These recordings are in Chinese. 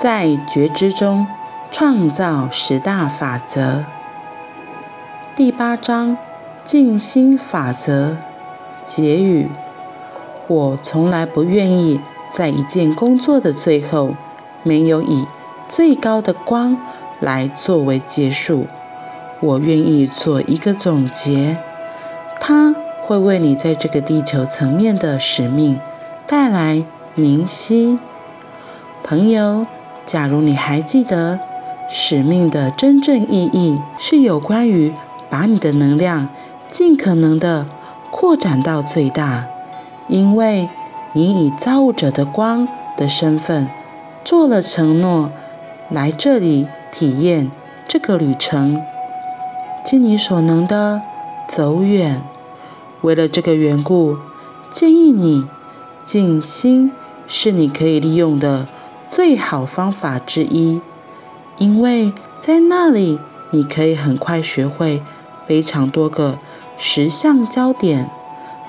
在觉知中创造十大法则。第八章静心法则结语：我从来不愿意在一件工作的最后，没有以最高的光来作为结束。我愿意做一个总结，它会为你在这个地球层面的使命带来明晰。朋友，假如你还记得，使命的真正意义是有关于把你的能量尽可能的扩展到最大，因为你以造物者的光的身份做了承诺，来这里体验这个旅程，尽你所能的走远。为了这个缘故，建议你静心是你可以利用的。最好方法之一，因为在那里你可以很快学会非常多个实相焦点，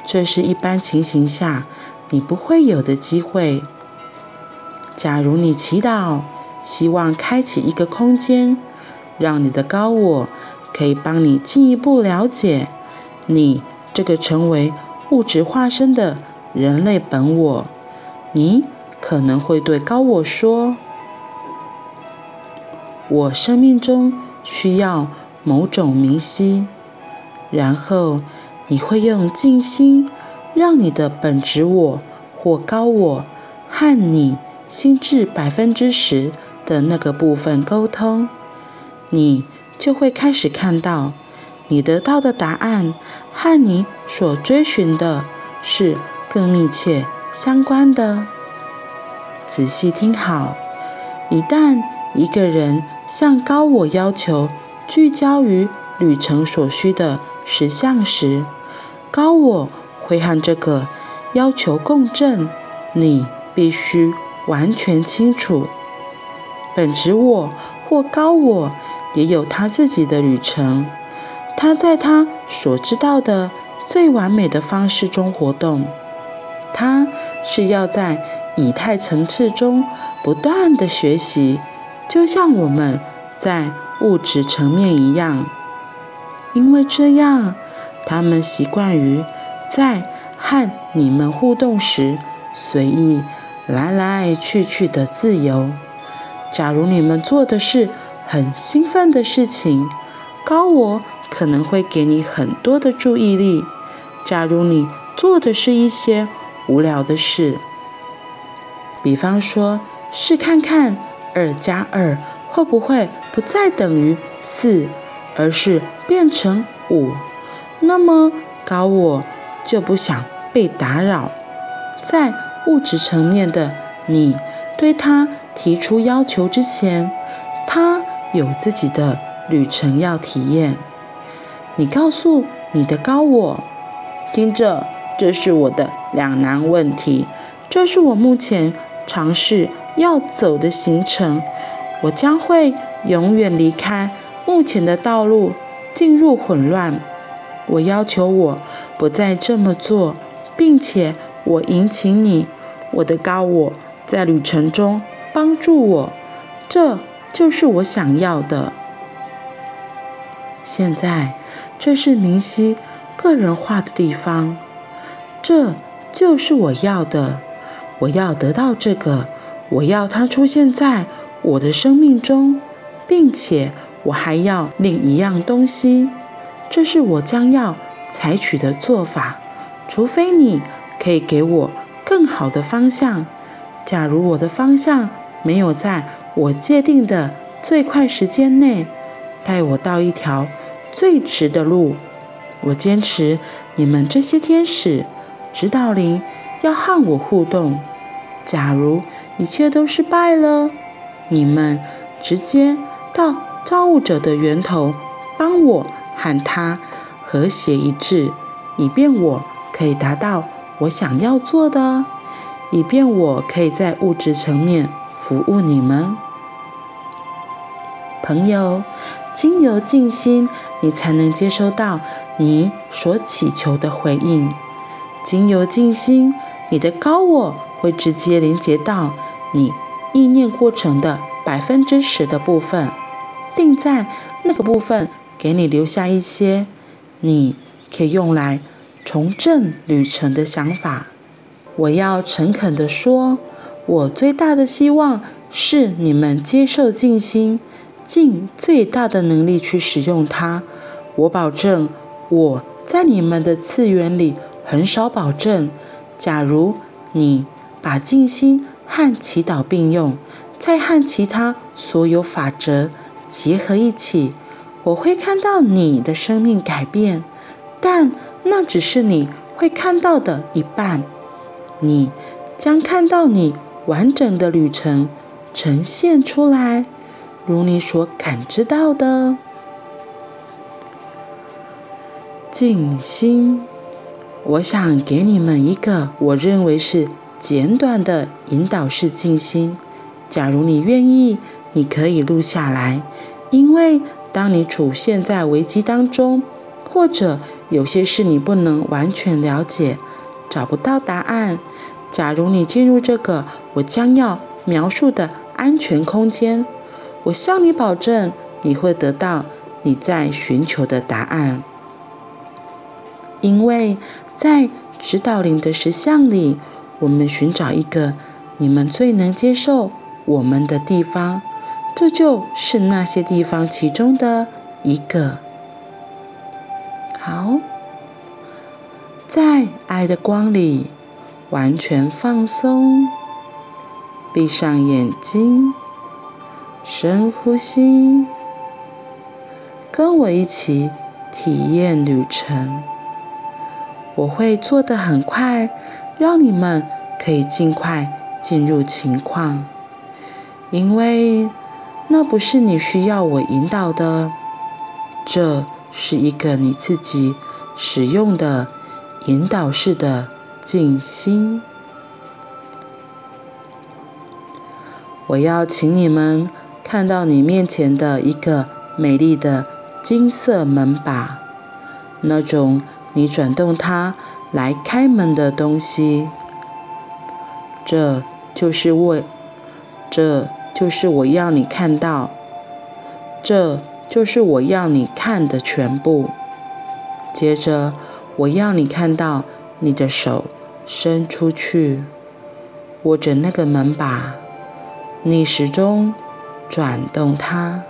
这是一般情形下你不会有的机会。假如你祈祷，希望开启一个空间，让你的高我可以帮你进一步了解你这个成为物质化身的人类本我，你。可能会对高我说：“我生命中需要某种明晰。”然后你会用静心，让你的本质我或高我和你心智百分之十的那个部分沟通，你就会开始看到你得到的答案和你所追寻的是更密切相关的。仔细听好，一旦一个人向高我要求聚焦于旅程所需的实相时，高我会和这个要求共振。你必须完全清楚，本质我或高我也有他自己的旅程，他在他所知道的最完美的方式中活动，他是要在。以太层次中不断的学习，就像我们在物质层面一样，因为这样，他们习惯于在和你们互动时随意来来去去的自由。假如你们做的是很兴奋的事情，高我可能会给你很多的注意力；假如你做的是一些无聊的事，比方说，试看看二加二会不会不再等于四，而是变成五。那么高我就不想被打扰。在物质层面的你对他提出要求之前，他有自己的旅程要体验。你告诉你的高我，听着，这是我的两难问题，这是我目前。尝试要走的行程，我将会永远离开目前的道路，进入混乱。我要求我不再这么做，并且我迎请你，我的高我，在旅程中帮助我。这就是我想要的。现在，这是明晰个人化的地方，这就是我要的。我要得到这个，我要它出现在我的生命中，并且我还要另一样东西。这是我将要采取的做法，除非你可以给我更好的方向。假如我的方向没有在我界定的最快时间内带我到一条最直的路，我坚持你们这些天使指导灵要和我互动。假如一切都失败了，你们直接到造物者的源头，帮我和他和谐一致，以便我可以达到我想要做的，以便我可以在物质层面服务你们。朋友，经由静心，你才能接收到你所祈求的回应。经由静心，你的高我。会直接连接到你意念过程的百分之十的部分，并在那个部分给你留下一些你可以用来重振旅程的想法。我要诚恳地说，我最大的希望是你们接受静心，尽最大的能力去使用它。我保证，我在你们的次元里很少保证。假如你把静心和祈祷并用，再和其他所有法则结合一起，我会看到你的生命改变，但那只是你会看到的一半。你将看到你完整的旅程呈现出来，如你所感知到的。静心，我想给你们一个我认为是简短的引导式静心。假如你愿意，你可以录下来，因为当你处现在危机当中，或者有些事你不能完全了解，找不到答案。假如你进入这个我将要描述的安全空间，我向你保证，你会得到你在寻求的答案。因为在指导灵的石像里，我们寻找一个你们最能接受我们的地方，这就是那些地方其中的一个。好，在爱的光里，完全放松，闭上眼睛，深呼吸，跟我一起体验旅程。我会做得很快，让你们可以尽快进入情况，因为那不是你需要我引导的，这是一个你自己使用的引导式的静心。我要请你们看到你面前的一个美丽的金色门把，那种。你转动它来开门的东西，这就是我，这就是我要你看到，这就是我要你看的全部。接着，我要你看到你的手伸出去，握着那个门把，逆时钟转动它，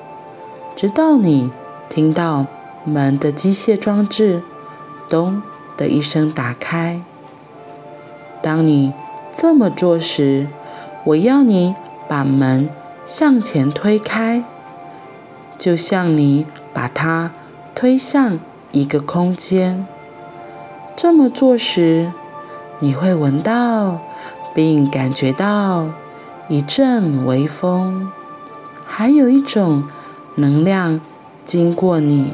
直到你听到门的机械装置。咚的一声打开。当你这么做时，我要你把门向前推开，就像你把它推向一个空间。这么做时，你会闻到并感觉到一阵微风，还有一种能量经过你。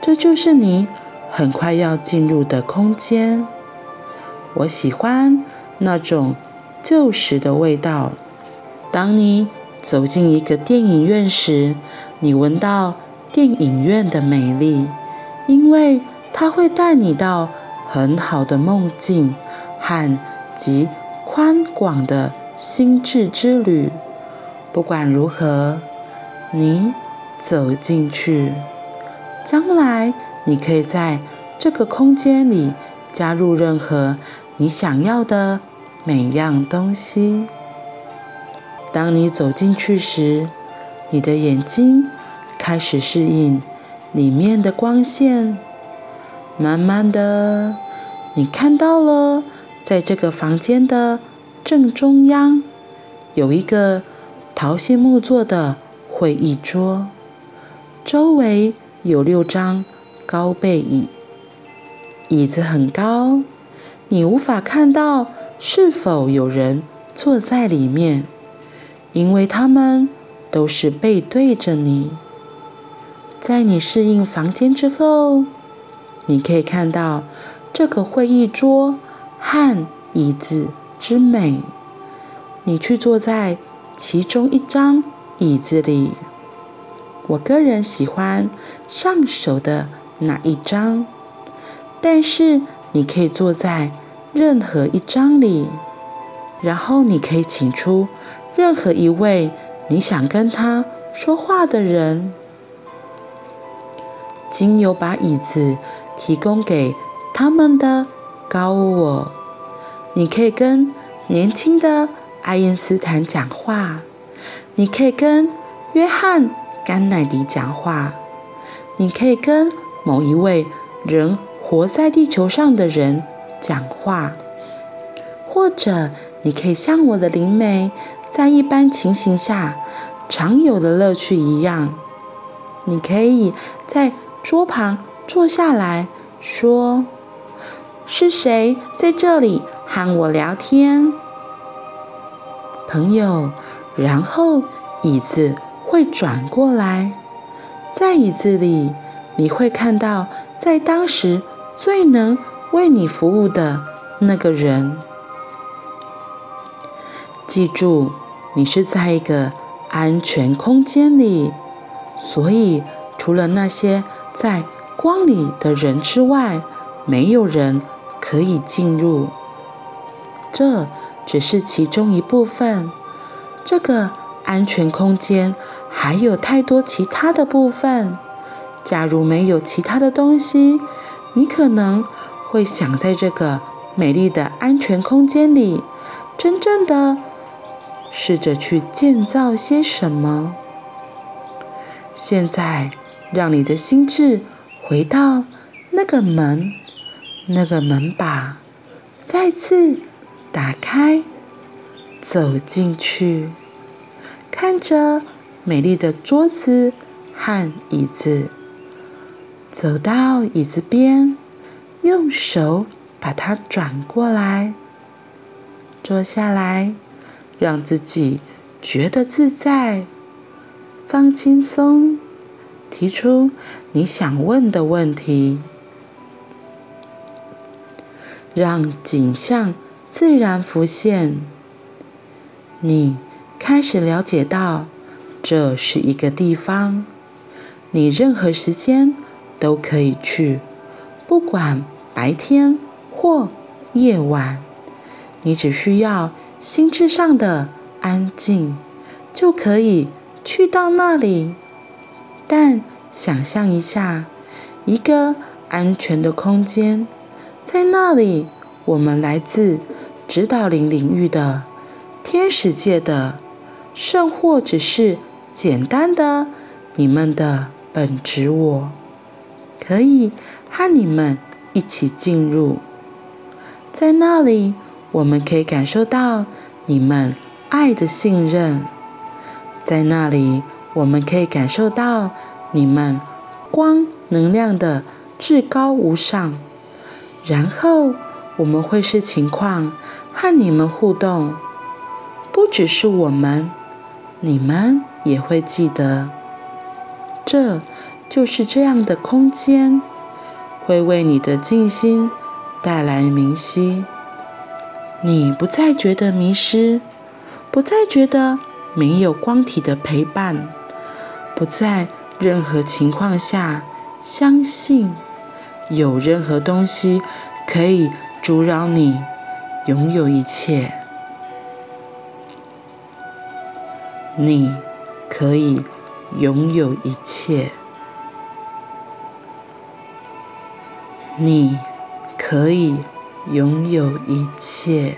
这就是你。很快要进入的空间，我喜欢那种旧时的味道。当你走进一个电影院时，你闻到电影院的美丽，因为它会带你到很好的梦境和极宽广的心智之旅。不管如何，你走进去，将来。你可以在这个空间里加入任何你想要的每样东西。当你走进去时，你的眼睛开始适应里面的光线。慢慢的，你看到了，在这个房间的正中央有一个桃心木做的会议桌，周围有六张。高背椅，椅子很高，你无法看到是否有人坐在里面，因为他们都是背对着你。在你适应房间之后，你可以看到这个会议桌和椅子之美。你去坐在其中一张椅子里。我个人喜欢上手的。哪一张？但是你可以坐在任何一张里，然后你可以请出任何一位你想跟他说话的人。经由把椅子提供给他们的高我，你可以跟年轻的爱因斯坦讲话，你可以跟约翰甘乃迪讲话，你可以跟某一位人活在地球上的人讲话，或者你可以像我的灵媒在一般情形下常有的乐趣一样，你可以在桌旁坐下来说：“是谁在这里和我聊天？”朋友，然后椅子会转过来，在椅子里你会看到在当时最能为你服务的那个人。记住，你是在一个安全空间里，所以除了那些。在光里的人之外，没有人可以进入。这只是其中一部分。这个安全空间还有太多其他的部分。假如没有其他的东西，你可能会想在这个美丽的安全空间里，真正的试着去建造些什么。现在。让你的心智回到那个门，那个门把再次打开，走进去，看着美丽的桌子和椅子，走到椅子边，用手把它转过来，坐下来，让自己觉得自在，放轻松。提出你想问的问题，让景象自然浮现。你开始了解到，这是一个地方，你任何时间都可以去，不管白天或夜晚，你只需要心智上的安静，就可以去到那里。但想象一下，一个安全的空间，在那里，我们来自指导灵领域的天使界的，甚或只是简单的你们的本质我，可以和你们一起进入。在那里，我们可以感受到你们爱的信任。在那里。我们可以感受到你们光能量的至高无上，然后我们会视情况和你们互动，不只是我们，你们也会记得。这就是这样的空间，会为你的静心带来明晰，你不再觉得迷失，不再觉得没有光体的陪伴。不在任何情况下相信有任何东西可以阻扰你拥有一切。你可以拥有一切。你可以拥有一切。